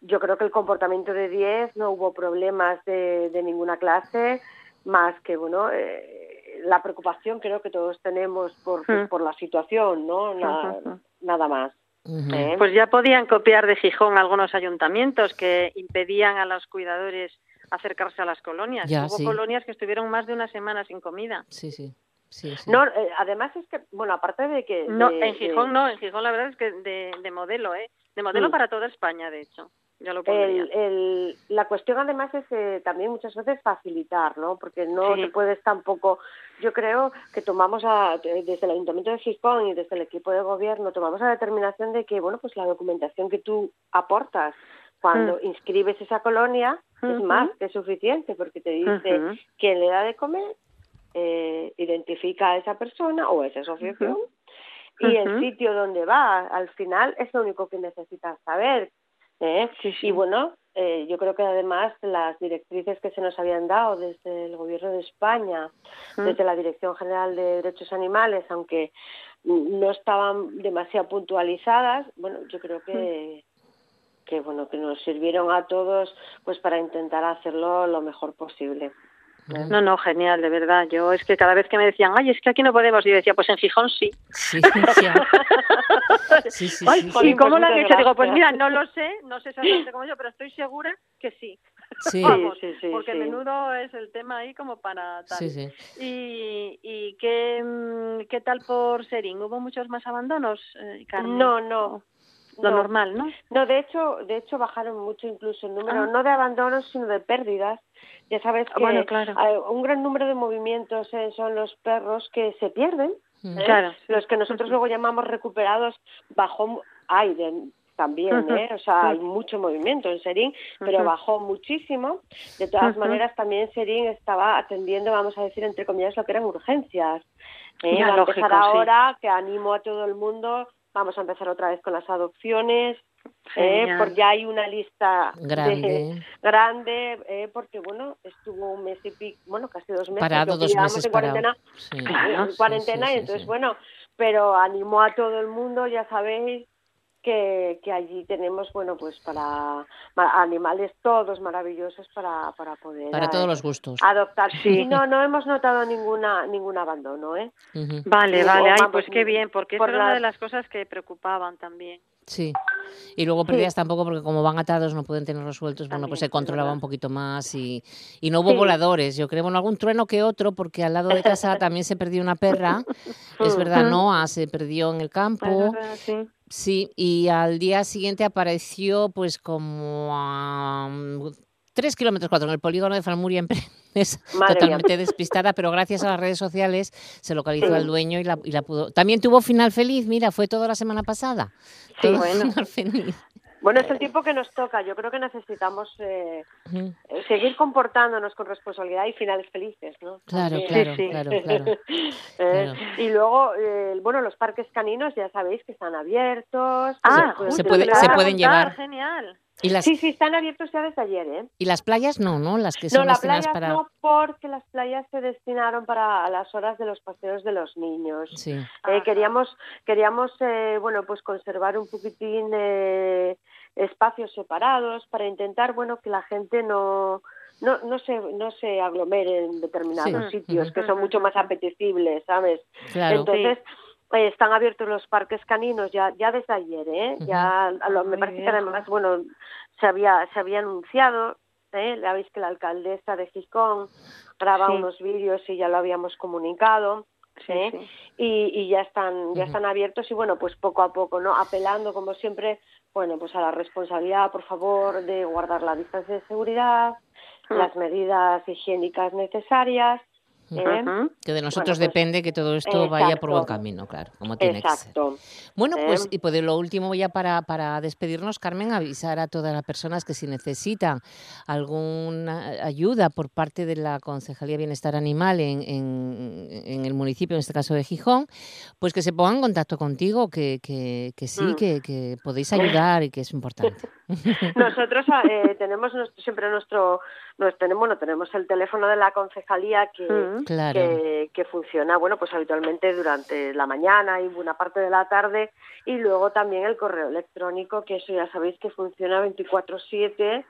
yo creo que el comportamiento de 10 no hubo problemas de, de ninguna clase más que bueno eh, la preocupación creo que todos tenemos por, pues, Mm. por la situación no Na- Ujú. nada más. ¿eh? Pues ya podían copiar de Gijón algunos ayuntamientos que impedían a los cuidadores acercarse a las colonias. Ya, Hubo sí. colonias que estuvieron más de una semana sin comida. Sí, sí. sí, sí. no eh, además es que bueno aparte de que No, de- en Gijón de- no, en Gijón la verdad es que de, de modelo, ¿eh? De modelo Mm. para toda España, de hecho. Ya lo pondría. el, el- la cuestión además es eh, también muchas veces facilitar, ¿no? Porque no Sí. te puedes tampoco, yo creo que tomamos a- de- desde el Ayuntamiento de Gijón y desde el equipo de gobierno, tomamos la determinación de que, bueno, pues la documentación que tú aportas cuando inscribes esa colonia es más que suficiente porque te dice quién le da de comer, eh, identifica a esa persona o a esa asociación y el sitio donde va. Al final es lo único que necesitas saber. ¿Eh? Sí, sí. Y bueno, eh, yo creo que además las directrices que se nos habían dado desde el Gobierno de España, desde la Dirección General de Derechos Animales, aunque no estaban demasiado puntualizadas, bueno, yo creo que que bueno que nos sirvieron a todos pues para intentar hacerlo lo mejor posible. No, no, genial, de verdad. Yo es que cada vez que me decían, ay, es que aquí no podemos, yo decía, pues en Gijón sí. Sí. Sí, sí, Ay, sí, ¿Y cómo pues lo han hecho? Digo, pues mira, no lo sé, no sé exactamente cómo yo, pero estoy segura que sí. sí. Vamos, sí, sí, porque sí. menudo es el tema ahí como para tal. Sí, sí. ¿Y, y qué, mm, qué tal por Serín? ¿Hubo muchos más abandonos, eh, Carmen? No, no. lo normal, ¿no? No, de hecho, de hecho bajaron mucho incluso el número, Ah. no de abandonos, sino de pérdidas. Ya sabes que Bueno, claro. hay un gran número de movimientos eh, son los perros que se pierden. Mm. ¿eh? Claro. Los que nosotros luego llamamos recuperados hay de- también, ¿eh? O sea, hay mucho movimiento en Serín, pero bajó muchísimo. De todas maneras, también Serín estaba atendiendo, vamos a decir, entre comillas, lo que eran urgencias. ¿eh? Ya, Va a empezar sí. ahora, que animo a todo el mundo, vamos a empezar otra vez con las adopciones, ¿eh? Porque ya hay una lista de- Grande. grande, eh, porque bueno, estuvo un mes y pico, bueno, casi dos meses. Parado, dos meses en parado. cuarentena, Sí. en Sí, cuarentena sí, y entonces sí. bueno, pero animó a todo el mundo, ya sabéis que, que allí tenemos, bueno, pues para ma- animales todos maravillosos para, para poder Para eh, todos los gustos. adoptar. Sí. Y no, no hemos notado ninguna ningún abandono, ¿eh? Vale, vale, ay, pues qué bien, porque eso por era una de las cosas que preocupaban también. Sí. Y luego pérdidas tampoco, porque como van atados no pueden tenerlos sueltos, bueno, pues se controlaba verdad. un poquito más y, y no hubo Sí. voladores. Yo creo, bueno, algún trueno que otro, porque al lado de casa también se perdió una perra. Es verdad, Ujú. Noah se perdió en el campo. verdad, sí. Sí, y al día siguiente apareció pues como a mm, tres kilómetros cuatro en el polígono de Falmuria en Prendes, mía. totalmente despistada, pero gracias a las redes sociales se localizó Sí. al dueño y la, y la pudo. También tuvo final feliz, mira, fue toda la semana pasada. Sí, Todo bueno. final feliz. Bueno, es el tiempo que nos toca. Yo creo que necesitamos eh, eh, seguir comportándonos con responsabilidad y finales felices, ¿no? Claro, claro, sí. claro, claro. Eh, Claro. Y luego, eh, bueno, los parques caninos ya sabéis que están abiertos. Ah, se puede- pueden llevar. Genial. Y las, Sí, sí, están abiertos ya desde ayer, ¿eh? y las playas no, ¿no? Las que No, son las destinadas playas para... no, porque las playas se destinaron para las horas de los paseos de los niños. Sí, Eh, Ajá. queríamos, queríamos, eh, bueno, pues conservar un poquitín eh, espacios separados para intentar, bueno, que la gente no no no se no se aglomere en determinados Sí. sitios que son mucho más apetecibles, ¿sabes? claro. Entonces eh, están abiertos los parques caninos ya ya desde ayer, ¿eh? Ya a lo- me Muy parece bien, que además, bueno, se había se había anunciado, ¿eh? Ya veis que la alcaldesa de Gijón graba Sí. unos vídeos y ya lo habíamos comunicado. Sí, ¿eh? sí. y, y ya están ya están abiertos y bueno pues poco a poco no apelando como siempre bueno pues a la responsabilidad por favor de guardar la distancia de seguridad Mm. las medidas higiénicas necesarias ¿eh? Que de nosotros pues, depende que todo esto vaya por buen camino, claro, como tiene que ser. exacto Bueno, pues Eh. y pues de lo último ya para, para despedirnos, Carmen, avisar a todas las personas que si necesitan alguna ayuda por parte de la Concejalía de Bienestar Animal en, en- en el municipio, en este caso de Gijón, pues que se pongan en contacto contigo, que, que, que sí, Mm. que, que podéis ayudar y que es importante. nosotros eh, tenemos nuestro, siempre nuestro nos tenemos bueno, tenemos el teléfono de la concejalía que Mm. Claro. que, que funciona, bueno, pues habitualmente durante la mañana y buena parte de la tarde y luego también el correo electrónico, que eso ya sabéis que funciona 24/7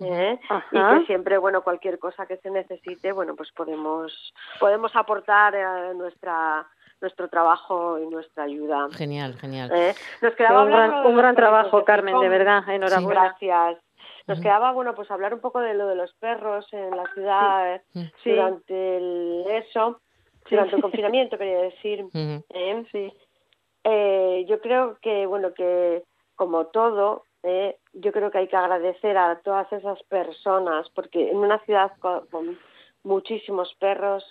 ¿eh? y que siempre, bueno, cualquier cosa que se necesite, bueno, pues podemos podemos aportar eh, nuestra nuestro trabajo y nuestra ayuda. Genial, genial. ¿eh? Nos quedaba Un gran, un trabajo, Carmen, de verdad. Enhorabuena. Gracias. Nos quedaba, bueno, pues hablar un poco de lo de los perros en la ciudad eh. Sí. durante el eso, Sí. durante el confinamiento, quería decir. ¿eh? Sí. Eh, yo creo que, bueno, que como todo, eh, yo creo que hay que agradecer a todas esas personas, porque en una ciudad con, con muchísimos perros,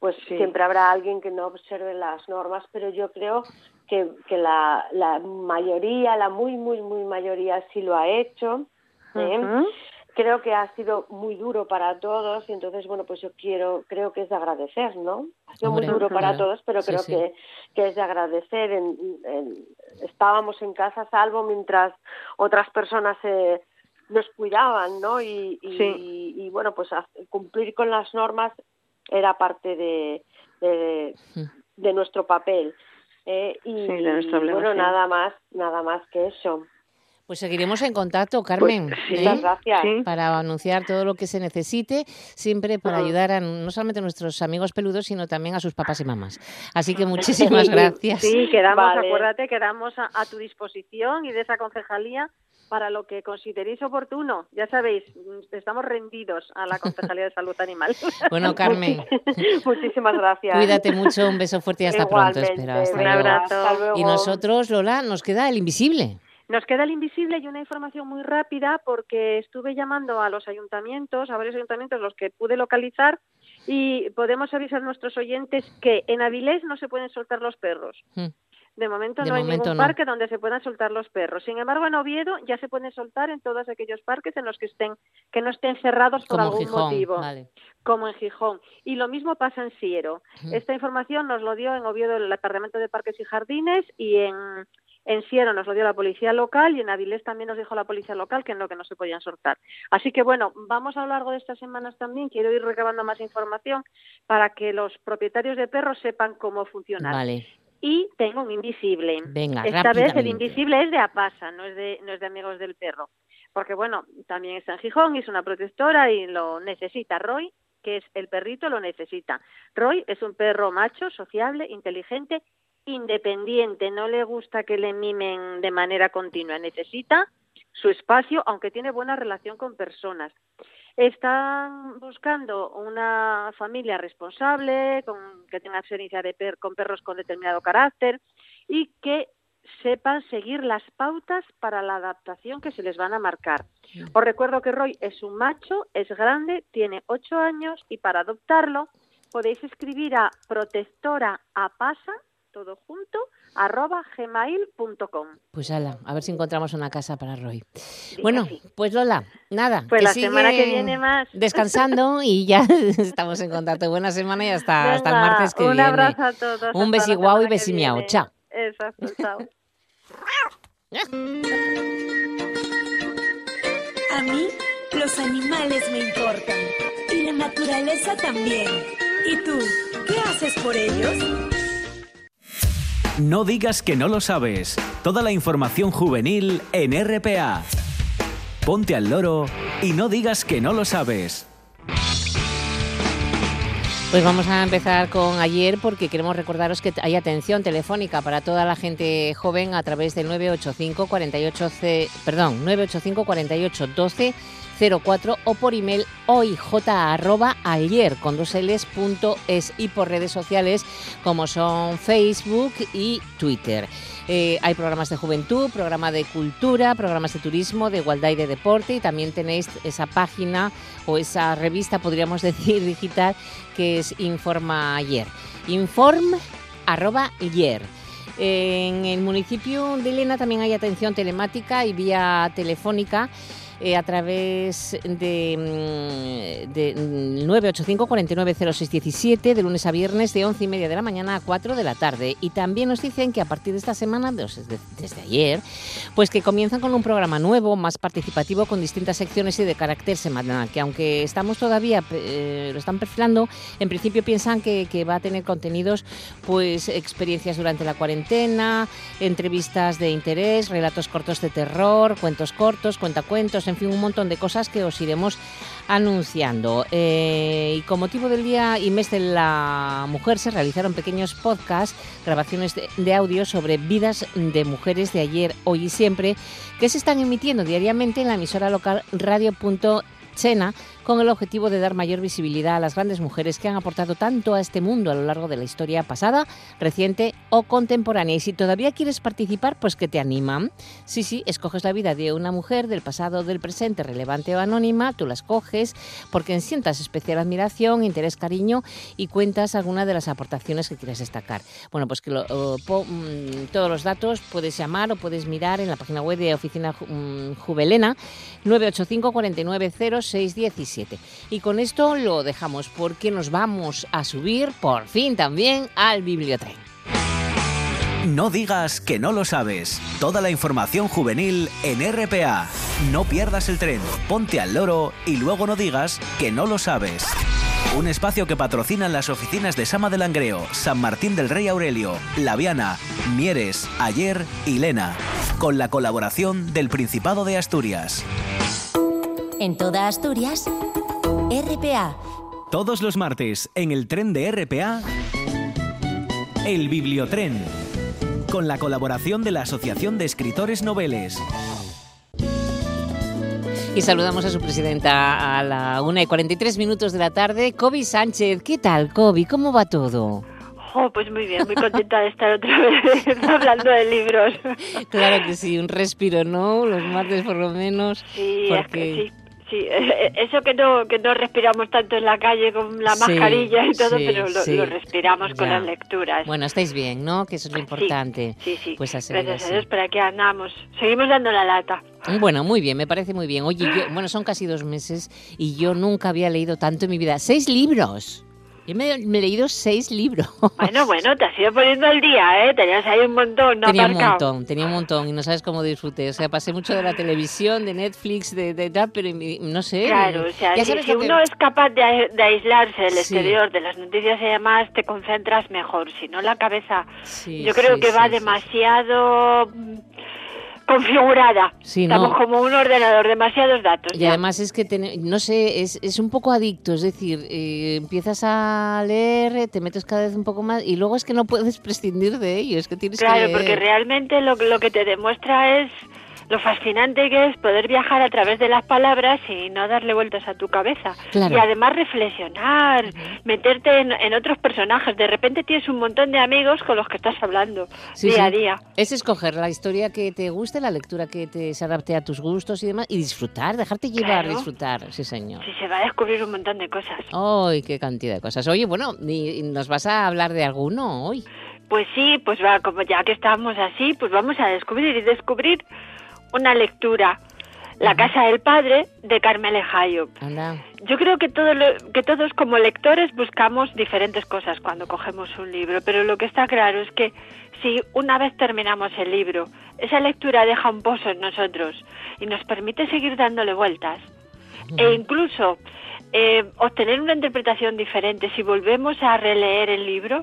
pues Sí. siempre habrá alguien que no observe las normas, pero yo creo que, que la, la mayoría, la muy, muy, muy mayoría sí lo ha hecho. ¿Eh? Creo que ha sido muy duro para todos y entonces, bueno, pues yo quiero, creo que es de agradecer, ¿no? Ha sido Hombre, muy duro para claro. todos, pero Sí, creo sí. que que es de agradecer. En, en- estábamos en casa salvo mientras otras personas eh, nos cuidaban, ¿no? Y, y, Sí. y, bueno, pues cumplir con las normas era parte de, de, de nuestro papel. Eh, y Sí, de nuestra bueno, nada más, nada más que eso. Pues seguiremos en contacto, Carmen. sí. ¿eh? Muchas gracias. Sí. para anunciar todo lo que se necesite, siempre para Ujú. ayudar a no solamente a nuestros amigos peludos, sino también a sus papás y mamás. Así que muchísimas gracias. Sí, quedamos, Vale. acuérdate, quedamos a, a tu disposición y de esa concejalía para lo que consideréis oportuno. Ya sabéis, mm, estamos rendidos a la Concejalía de Salud Animal. Bueno, Carmen, Muchísimas gracias. cuídate mucho, un beso fuerte y hasta pronto. Hasta Un luego. abrazo. Hasta luego. Y nosotros, Lola, nos queda el invisible. Nos queda el invisible y una información muy rápida porque estuve llamando a los ayuntamientos, a varios ayuntamientos los que pude localizar y podemos avisar a nuestros oyentes que en Avilés no se pueden soltar los perros. Mm. De momento De no hay ningún no. parque donde se puedan soltar los perros. Sin embargo, en Oviedo ya se pueden soltar en todos aquellos parques en los que estén que no estén cerrados por Como algún Gijón, motivo, vale. como en Gijón. Y lo mismo pasa en Siero. Ujú. Esta información nos lo dio en Oviedo el Departamento de Parques y Jardines y en en Siero nos lo dio la policía local y en Avilés también nos dijo la policía local que no, que no se podían soltar. Así que bueno, vamos a lo largo de estas semanas también, quiero ir recabando más información para que los propietarios de perros sepan cómo funcionar. Vale. Y tengo un invisible. Venga, Esta vez el invisible es de APASA, no es de, no es de Amigos del Perro. Porque bueno, también está en Gijón y es una protectora y lo necesita. Roy, que es el perrito, lo necesita. Roy es un perro macho, sociable, inteligente, independiente. No le gusta que le mimen de manera continua. Necesita su espacio, aunque tiene buena relación con personas. Están buscando una familia responsable, con, que tenga experiencia de per- con perros con determinado carácter y que sepan seguir las pautas para la adaptación que se les van a marcar. Os recuerdo que Roy es un macho, es grande, tiene ocho años y para adoptarlo podéis escribir a protectora apasa, todo junto, arroba gmail.com. Pues ala, a ver si encontramos una casa para Roy. Diga Bueno, sí. pues Lola, nada. Pues que la semana que viene más. Descansando y ya estamos en contacto. Buena semana y hasta, hasta el martes que un viene. abrazo a todos. Un besi guau y besi miau. Chao. Exacto, chao. A mí los animales me importan y la naturaleza también. ¿Y tú, qué haces por ellos? No digas que no lo sabes. Toda la información juvenil en RPA. Ponte al loro y no digas que no lo sabes. Pues vamos a empezar con ayer porque queremos recordaros que hay atención telefónica para toda la gente joven a través del 985 48 C- perdón, 985 48 12 04 o por email hoyj arroba ayer con dos y por redes sociales como son Facebook y Twitter. Eh, hay programas de juventud, programa de cultura, programas de turismo, de igualdad y de deporte y también tenéis esa página o esa revista, podríamos decir, digital que es Informa Ayer. Inform ayer. En el municipio de Elena también hay atención telemática y vía telefónica eh, a través de, mm, de mm, 985 490617 de lunes a viernes de 11 y media de la mañana a 4 de la tarde. Y también nos dicen que a partir de esta semana, desde, desde ayer, pues que comienzan con un programa nuevo, más participativo, con distintas secciones y de carácter semanal, que aunque estamos todavía, eh, lo están perfilando, en principio piensan que, que va a tener contenidos, pues experiencias durante la cuarentena, entrevistas de interés, relatos cortos de terror, cuentos cortos, cuentacuentos, en fin, un montón de cosas que os iremos anunciando. Eh, y con motivo del Día y Mes de la Mujer se realizaron pequeños podcasts, grabaciones de, de audio sobre vidas de mujeres de ayer, hoy y siempre, que se están emitiendo diariamente en la emisora local radio.chena con el objetivo de dar mayor visibilidad a las grandes mujeres que han aportado tanto a este mundo a lo largo de la historia pasada, reciente o contemporánea. Y si todavía quieres participar, pues que te animan. Sí, sí, escoges la vida de una mujer del pasado, del presente, relevante o anónima, tú la escoges porque sientas especial admiración, interés, cariño y cuentas alguna de las aportaciones que quieres destacar. Bueno, pues que mm, todos los datos puedes llamar o puedes mirar en la página web de Oficina Ju- mm, Juvelena 985 49 0617. Y con esto lo dejamos porque nos vamos a subir por fin también al bibliotren. No digas que no lo sabes. Toda la información juvenil en RPA. No pierdas el tren, ponte al loro y luego no digas que no lo sabes. Un espacio que patrocinan las oficinas de Sama de Langreo, San Martín del Rey Aurelio, Laviana, Mieres, Ayer y Lena. Con la colaboración del Principado de Asturias. En toda Asturias, RPA. Todos los martes en el tren de RPA, el Bibliotren, con la colaboración de la Asociación de Escritores Noveles. Y saludamos a su presidenta a la 1 y 43 minutos de la tarde, Kobe Sánchez. ¿Qué tal, Kobe? ¿Cómo va todo? Jo, pues muy bien, muy contenta de estar otra vez hablando de libros. Claro que sí, un respiro, ¿no? Los martes por lo menos. Sí, es que sí. Sí, eso que no que no respiramos tanto en la calle con la Sí, mascarilla y todo, sí, pero lo, sí. lo respiramos con las lecturas. Bueno, estáis bien, ¿no? Que eso es lo importante. Sí, sí. Pues a seguir Gracias a así. Dios, pero aquí andamos. Seguimos dando la lata. Bueno, muy bien, me parece muy bien. Oye, yo, bueno, son casi dos meses y yo nunca había leído tanto en mi vida. ¡Seis libros! Yo me, me he leído seis libros. Bueno, bueno, te has ido poniendo al día, ¿eh? Tenías ahí un montón, no tenía un montón, tenía un montón y no sabes cómo disfruté. O sea, pasé mucho de la televisión, de Netflix, de, de tal, pero no sé. Claro, o sea, si, uno es capaz de, de aislarse del Sí. exterior, de las noticias y demás, te concentras mejor. Si no, la cabeza, Sí, yo creo sí, que va demasiado configurada. Sí, Estamos no. como un ordenador, demasiados datos. Y ya. además es que, ten- no sé, es, es un poco adicto, es decir, eh, empiezas a leer, te metes cada vez un poco más y luego es que no puedes prescindir de ello, es que tienes que Claro, leer. porque realmente lo, lo que te demuestra es lo fascinante que es poder viajar a través de las palabras y no darle vueltas a tu cabeza. Claro. Y además reflexionar, meterte en, en otros personajes. De repente tienes un montón de amigos con los que estás hablando Sí, día sí. a día. Es escoger la historia que te guste, la lectura que te se adapte a tus gustos y demás, y disfrutar, dejarte llevar, Claro. disfrutar, sí señor. Sí, se va a descubrir un montón de cosas. ¡Ay, qué cantidad de cosas! Oye, bueno, ¿y- y ¿nos vas a hablar de alguno hoy? Pues sí, pues va, como ya que estamos así, pues vamos a descubrir y descubrir una lectura. La casa del padre de Carmele. Anda. Yo creo que, todo lo- que todos como lectores buscamos diferentes cosas cuando cogemos un libro, pero lo que está claro es que si una vez terminamos el libro, esa lectura deja un pozo en nosotros y nos permite seguir dándole vueltas e incluso eh, obtener una interpretación diferente si volvemos a releer el libro,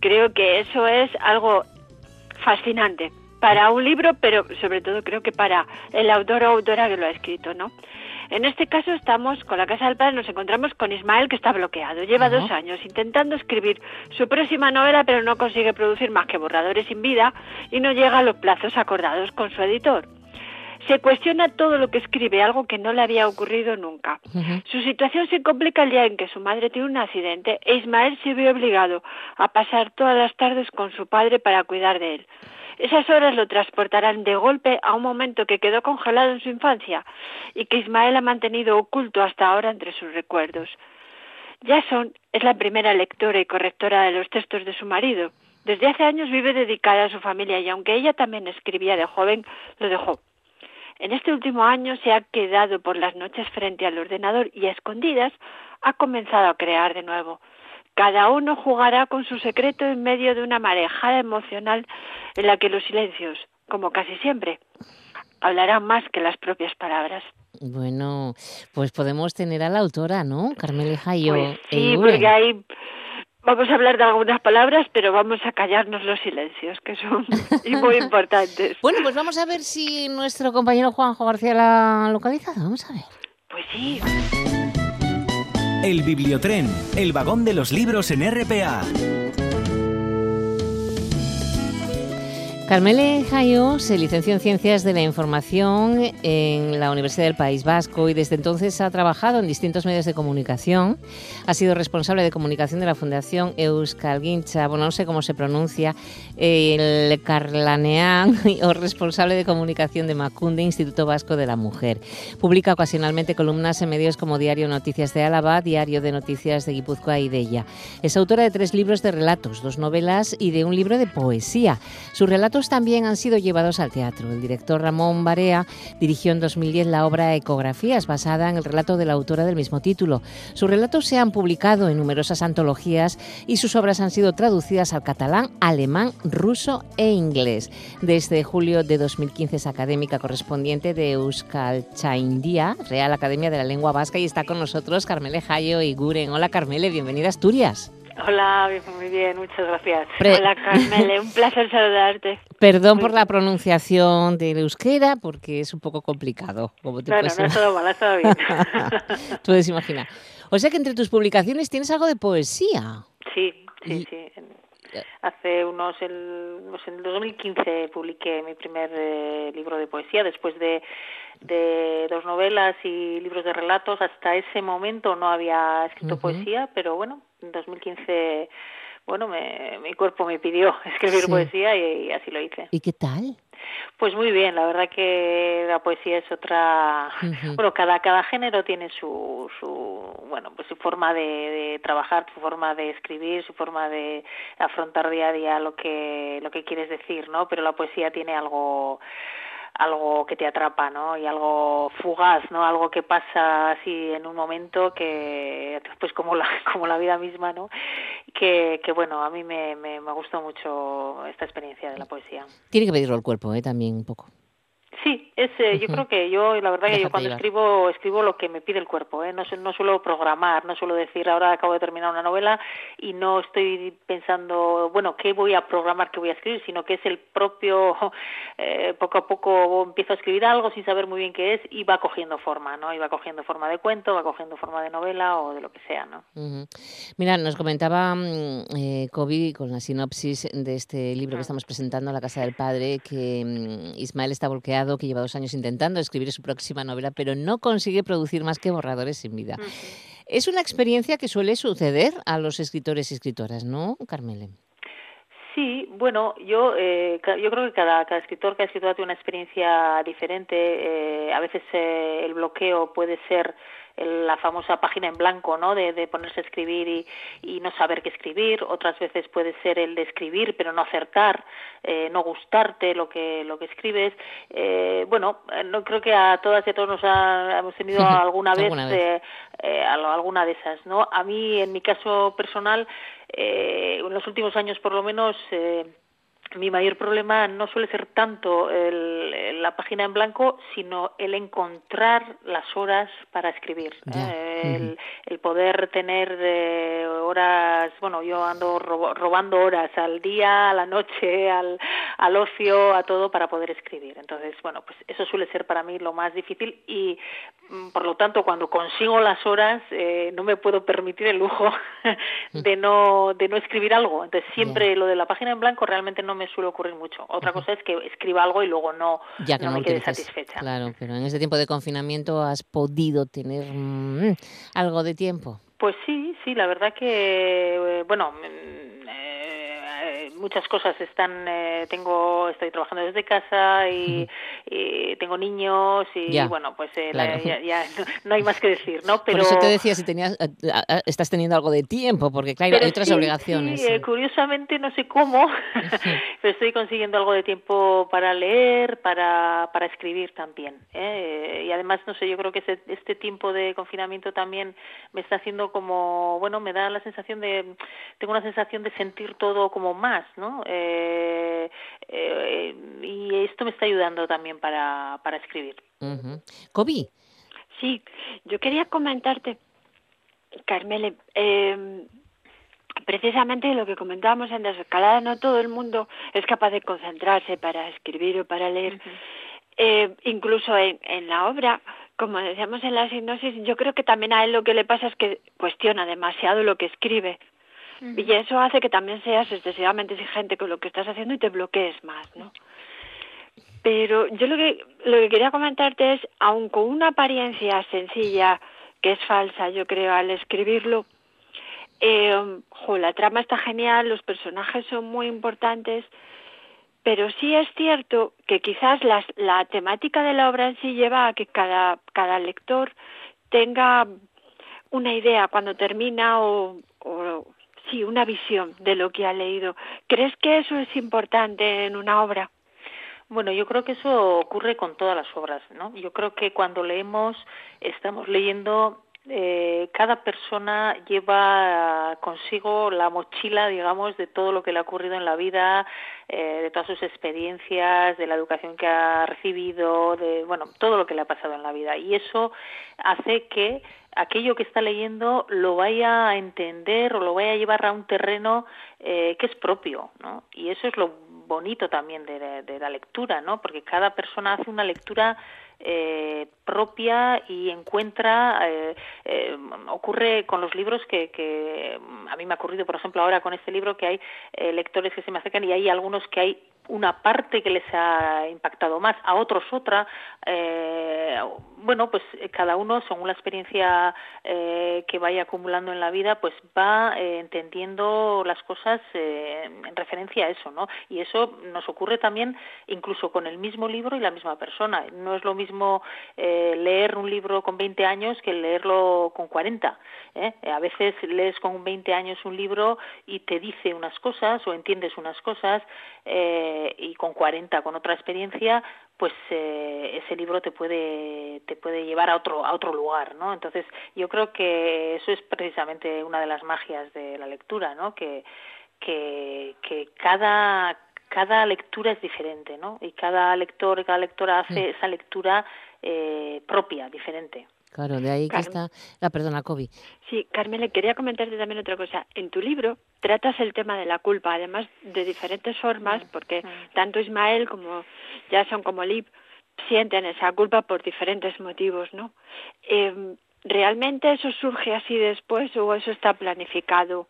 creo que eso es algo fascinante para un libro, pero sobre todo creo que para el autor o autora que lo ha escrito, ¿no? En este caso estamos con la Casa del Padre, nos encontramos con Ismael que está bloqueado. Lleva dos años intentando escribir su próxima novela, pero no consigue producir más que borradores sin vida y no llega a los plazos acordados con su editor. Se cuestiona todo lo que escribe, algo que no le había ocurrido nunca. Su situación se complica el día en que su madre tiene un accidente e Ismael se ve obligado a pasar todas las tardes con su padre para cuidar de él. Esas horas lo transportarán de golpe a un momento que quedó congelado en su infancia y que Ismael ha mantenido oculto hasta ahora entre sus recuerdos. Jason es la primera lectora y correctora de los textos de su marido. Desde hace años vive dedicada a su familia y aunque ella también escribía de joven, lo dejó. En este último año se ha quedado por las noches frente al ordenador y a escondidas ha comenzado a crear de nuevo. Cada uno jugará con su secreto en medio de una marejada emocional en la que los silencios, como casi siempre, hablarán más que las propias palabras. Bueno, pues podemos tener a la autora, ¿no? Carmele Jayo. Pues sí, porque ahí vamos a hablar de algunas palabras, pero vamos a callarnos los silencios, que son muy importantes. Bueno, pues vamos a ver si nuestro compañero Juanjo García la ha localizado. Vamos a ver. Pues sí. El Bibliotren, el vagón de los libros en RPA. Carmele Jayo se licenció en Ciencias de la Información en la Universidad del País Vasco y desde entonces ha trabajado en distintos medios de comunicación. Ha sido responsable de comunicación de la Fundación Euskalgincha, bueno, no sé cómo se pronuncia, el Carlanean, o responsable de comunicación de Macunde, Instituto Vasco de la Mujer. Publica ocasionalmente columnas en medios como Diario Noticias de Álava, Diario de Noticias de Guipúzcoa y de ella. Es autora de tres libros de relatos, dos novelas y de un libro de poesía. Sus relatos también han sido llevados al teatro. El director Ramón Barea dirigió en 2010 la obra Ecografías, basada en el relato de la autora del mismo título. Sus relatos se han publicado en numerosas antologías y sus obras han sido traducidas al catalán, alemán, ruso e inglés. Desde julio de 2015 es académica correspondiente de Euskaltzaindia, Real Academia de la Lengua Vasca, y está con nosotros Carmele Jayo y Guren. Hola Carmele, bienvenida a Asturias. Hola, muy bien, muchas gracias. Pre- Hola, Carmele, un placer saludarte. Perdón por la pronunciación del euskera, porque es un poco complicado, como te No, no, es todo mal, es todo bien. puedes imaginar. O sea que entre tus publicaciones tienes algo de poesía. Sí, Y- sí, sí. Hace unos, el, pues en el 2015 publiqué mi primer eh, libro de poesía, después de, de dos novelas y libros de relatos. Hasta ese momento no había escrito poesía, pero bueno, en 2015 bueno, me, mi cuerpo me pidió escribir poesía y, así lo hice. ¿Y qué tal? Pues muy bien, la verdad que la poesía es otra, bueno, cada cada género tiene su, su bueno, pues su forma de, de, trabajar, su forma de escribir, su forma de afrontar día a día lo que lo que quieres decir, ¿no? Pero la poesía tiene algo algo que te atrapa, ¿no? Y algo fugaz, ¿no? Algo que pasa así en un momento que, pues como la, como la vida misma, ¿no? Que, que bueno, a mí me, me, me gustó mucho esta experiencia de la poesía. Tiene que pedirlo el cuerpo, ¿eh? También un poco. Sí, es, eh, yo creo que yo, la verdad que yo cuando escribo, escribo lo que me pide el cuerpo, ¿eh? no, no suelo programar, no suelo decir ahora acabo de terminar una novela y no estoy pensando, bueno, qué voy a programar, qué voy a escribir, sino que es el propio, eh, poco a poco empiezo a escribir algo sin saber muy bien qué es y va cogiendo forma, ¿no? Y va cogiendo forma de cuento, va cogiendo forma de novela o de lo que sea, ¿no? Mira, nos comentaba mm, eh, Kobe con la sinopsis de este libro que estamos presentando, La Casa del Padre, que mm, Ismael está bloqueado que lleva dos años intentando escribir su próxima novela, pero no consigue producir más que borradores sin vida. Es una experiencia que suele suceder a los escritores y escritoras, ¿no, Carmele? Sí, bueno, yo eh, yo creo que cada, cada escritor, cada escritora tiene una experiencia diferente. Eh, a veces eh, el bloqueo puede ser la famosa página en blanco, ¿no? De, de ponerse a escribir y, y, no saber qué escribir. Otras veces puede ser el de escribir pero no acertar, eh, no gustarte lo que lo que escribes. Eh, bueno, no creo que a todas y a todos nos ha, hemos tenido alguna vez, ¿Alguna, vez? Eh, alguna de esas, ¿no? A mí, en mi caso personal, en los últimos años por lo menos mi mayor problema no suele ser tanto el, la página en blanco, sino el encontrar las horas para escribir. ¿eh? El, el, poder tener eh, horas, bueno, yo ando robando horas al día, a la noche, al, al ocio, a todo para poder escribir. Entonces, bueno, pues eso suele ser para mí lo más difícil y por lo tanto cuando consigo las horas eh, no me puedo permitir el lujo de no de no escribir algo. Entonces siempre lo de la página en blanco realmente no me suele ocurrir mucho. Otra cosa es que escriba algo y luego no, ya no, me quede satisfecha. Claro, pero en este tiempo de confinamiento has podido tener mmm, algo de tiempo. Pues sí, sí, la verdad que, eh, bueno, mm, eh, muchas cosas están eh, tengo estoy trabajando desde casa y, y tengo niños y ya, bueno pues eh, claro. la, ya, ya no, no, hay más que decir no pero por eso te decía si tenías estás teniendo algo de tiempo porque claro pero hay otras sí, obligaciones sí, eh, curiosamente no sé cómo pero estoy consiguiendo algo de tiempo para leer para para escribir también ¿eh? y además no sé yo creo que ese, este tiempo de confinamiento también me está haciendo como bueno me da la sensación de tengo una sensación de sentir todo como más ¿no? Eh, eh, y esto me está ayudando también para, para escribir. Uh -huh. Kobe. Sí, yo quería comentarte, Carmele, eh, precisamente lo que comentábamos en Desescalada, no todo el mundo es capaz de concentrarse para escribir o para leer. Uh -huh. eh, incluso en, en la obra, como decíamos en la sinopsis, yo creo que también a él lo que le pasa es que cuestiona demasiado lo que escribe. Uh -huh. Y eso hace que también seas excesivamente exigente con lo que estás haciendo y te bloquees más, ¿no? Pero yo lo que, lo que quería comentarte es, aun con una apariencia sencilla, que es falsa, yo creo, al escribirlo, eh, la trama está genial, los personajes son muy importantes, pero sí es cierto que quizás las, la temática de la obra en sí lleva a que cada, cada lector tenga una idea cuando termina o, o sí, una visión de lo que ha leído. ¿Crees que eso es importante en una obra? Bueno, yo creo que eso ocurre con todas las obras, ¿no? Yo creo que cuando leemos estamos leyendo eh, cada persona lleva consigo la mochila, digamos, de todo lo que le ha ocurrido en la vida, eh, de todas sus experiencias, de la educación que ha recibido, de, bueno, todo lo que le ha pasado en la vida. Y eso hace que aquello que está leyendo lo vaya a entender o lo vaya a llevar a un terreno eh, que es propio, ¿no? Y eso es lo bonito también de, la lectura, ¿no? Porque cada persona hace una lectura eh, propia y encuentra eh, eh, ocurre con los libros que, que a mí me ha ocurrido por ejemplo ahora con este libro que hay eh, lectores que se me acercan y hay algunos que hay una parte que les ha impactado más, a otros otra. Eh, bueno, pues eh, cada uno, según la experiencia eh, que vaya acumulando en la vida, pues va entendiendo las cosas en referencia a eso, ¿no? Y eso nos ocurre también incluso con el mismo libro y la misma persona. No es lo mismo leer un libro con 20 años que leerlo con 40. A veces lees con 20 años un libro y te dice unas cosas o entiendes unas cosas y con 40 con otra experiencia pues eh, ese libro te puede te puede llevar a otro a otro lugar no entonces yo creo que eso es precisamente una de las magias de la lectura no que que, que cada cada lectura es diferente no y cada lector y cada lectora hace esa lectura eh, propia diferente Claro, de ahí que está la perdona, Kobe. Sí, Carmen, le quería comentarte también otra cosa. En tu libro tratas el tema de la culpa, además de diferentes formas, porque tanto Ismael como Jason como Lip sienten esa culpa por diferentes motivos, ¿no? Eh, ¿Realmente eso surge así después o eso está planificado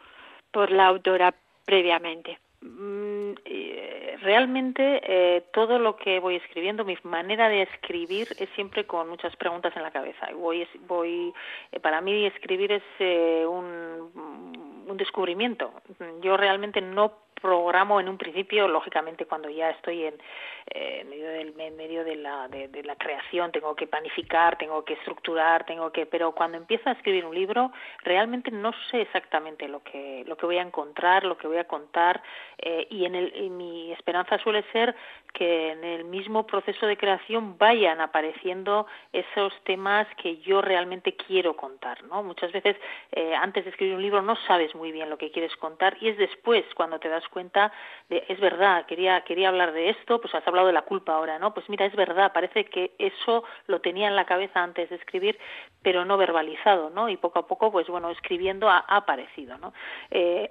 por la autora previamente? Mm, realmente eh, todo lo que voy escribiendo, mi manera de escribir es siempre con muchas preguntas en la cabeza. Voy, voy, eh, para mí escribir es un, un descubrimiento. Yo realmente no programo en un principio, lógicamente cuando ya estoy en, eh, medio, del, medio de, la, de, la creación, tengo que planificar, tengo que estructurar, tengo que, pero cuando empiezo a escribir un libro, realmente no sé exactamente lo que, lo que voy a encontrar, lo que voy a contar, eh, y en, el, en mi esperanza suele ser que en el mismo proceso de creación vayan apareciendo esos temas que yo realmente quiero contar, ¿no? Muchas veces eh, antes de escribir un libro no sabes muy bien lo que quieres contar y es después cuando te das cuenta de es verdad, quería quería hablar de esto, pues has hablado de la culpa ahora, ¿no? Pues mira, es verdad, parece que eso lo tenía en la cabeza antes de escribir, pero no verbalizado, ¿no? Y poco a poco, pues bueno, escribiendo ha, aparecido, ¿no? Eh,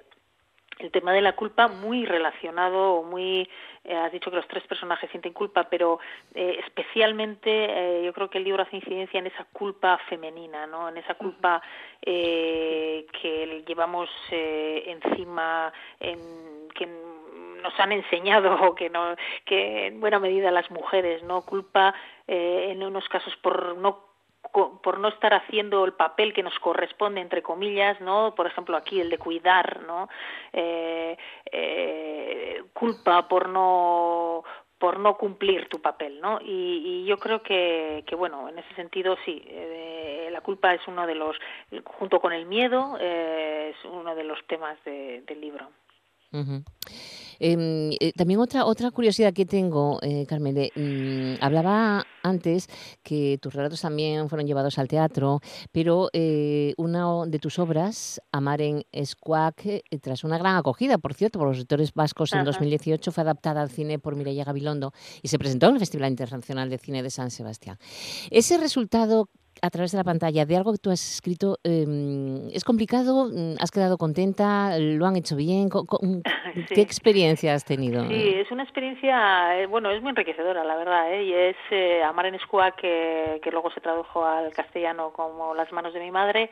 el tema de la culpa muy relacionado, muy, eh, has dicho que los tres personajes sienten culpa, pero eh, especialmente eh, yo creo que el libro hace incidencia en esa culpa femenina, ¿no? En esa culpa que llevamos encima, en, que nos han enseñado o que no, que en buena medida las mujeres, ¿no? Culpa en unos casos por no por no estar haciendo el papel que nos corresponde entre comillas no por ejemplo aquí el de cuidar no eh, eh, culpa por no por no cumplir tu papel, ¿no? Y, yo creo que, que, bueno, en ese sentido sí, eh, la culpa es uno de los, junto con el miedo, es uno de los temas del libro. Em, eh, también otra, otra curiosidad que tengo, eh, Carmen, mm, hablaba antes que tus relatos también fueron llevados al teatro, pero eh, una de tus obras, Amar en Escuac, eh, tras una gran acogida, por cierto, por los sectores vascos en 2018, fue adaptada al cine por Mireia Gabilondo y se presentó en el Festival Internacional de Cine de San Sebastián. Ese resultado a través de la pantalla de algo que tú has escrito, em, ¿es complicado? Mm, ¿Has quedado contenta? ¿Lo han hecho bien? ¿Qué experiencia has tenido? Sí, es una experiencia, eh, bueno, es muy enriquecedora, la verdad, ¿eh? y es eh, Amar en Escua, que, que luego se tradujo al castellano como Las manos de mi madre,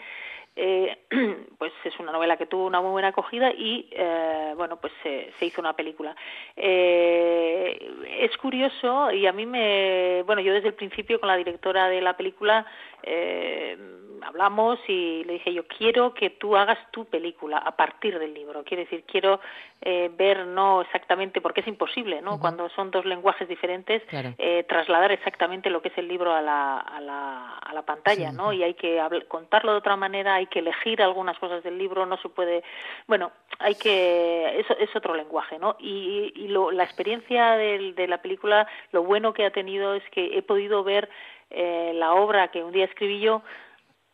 eh, pues es una novela que tuvo una muy buena acogida y eh, bueno pues se, se, hizo una película. Eh, es curioso y a mí me bueno yo desde el principio con la directora de la película eh, hablamos y le dije yo quiero que tú hagas tu película a partir del libro. Quiero decir quiero eh, ver no exactamente porque es imposible no cuando son dos lenguajes diferentes eh, trasladar exactamente lo que es el libro a la, a la, a la pantalla no y hay que contarlo de otra manera hay que elegir algunas cosas del libro no se puede bueno hay que eso es otro lenguaje no y, y lo, la experiencia de, de la película lo bueno que ha tenido es que he podido ver eh, la obra que un día escribí yo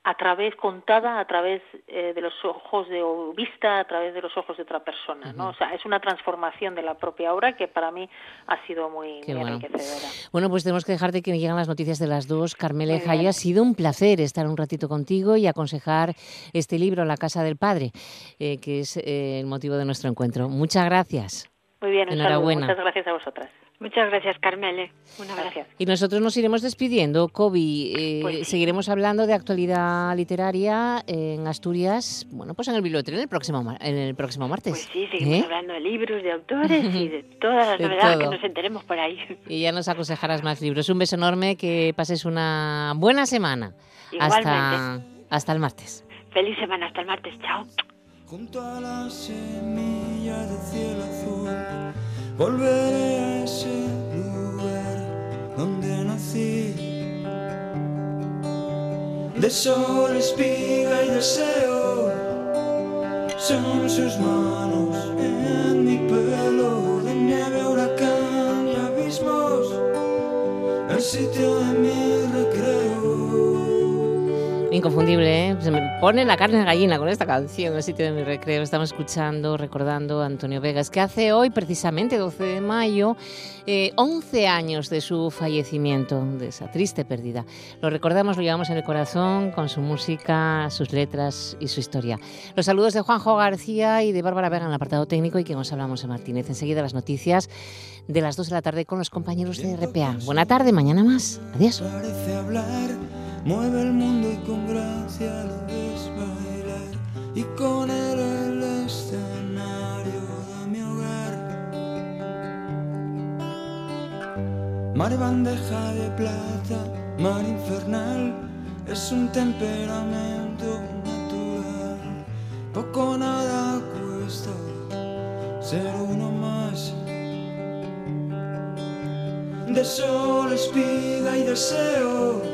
a través contada a través eh, de los ojos de o vista a través de los ojos de otra persona no o sea es una transformación de la propia obra que para mí ha sido muy, enriquecedora. Bueno pues tenemos que dejarte que llegan las noticias de las dos. Carmela y ha sido un placer estar un ratito contigo y aconsejar este libro La casa del padre eh, que es eh, el motivo de nuestro encuentro. Muchas gracias. Muy bien un Enhorabuena. muchas gracias a vosotras Muchas gracias, Carmele. Un abrazo. Y nosotros nos iremos despidiendo, Kobe. Eh, Pues sí. Seguiremos hablando de actualidad literaria en Asturias, bueno, pues en el bibliotecólogo el próximo, en el próximo martes. Pues sí, seguimos ¿Eh? hablando de libros, de autores y de todas las De novedades todo. que nos enteremos por ahí. Y ya nos aconsejarás más libros. Un beso enorme, que pases una buena semana. Hasta, Igualmente. hasta el martes. Feliz semana, hasta el martes. Chao. Junto a la semilla del cielo azul, volveré a ese lugar donde nací. De sol, espiga y deseo, son sus manos en mi pelo, de nieve, huracán y abismos, el sitio de mi. Inconfundible, ¿eh? Se me pone la carne de gallina con esta canción, el sitio de mi recreo. Estamos escuchando, recordando a Antonio Vegas, que hace hoy, precisamente 12 de mayo, eh, 11 años de su fallecimiento, de esa triste pérdida. Lo recordamos, lo llevamos en el corazón con su música, sus letras y su historia. Los saludos de Juanjo García y de Bárbara Vega en el apartado técnico y que nos hablamos en Martínez. Enseguida las noticias de las 2 de la tarde con los compañeros de RPA. Buena tarde, mañana más. Adiós. Mueve el mundo y con gracia lo ves bailar. Y con él el escenario de mi hogar. Mar bandeja de plata, mar infernal, es un temperamento natural. Poco nada cuesta ser uno más. De sol, espiga y deseo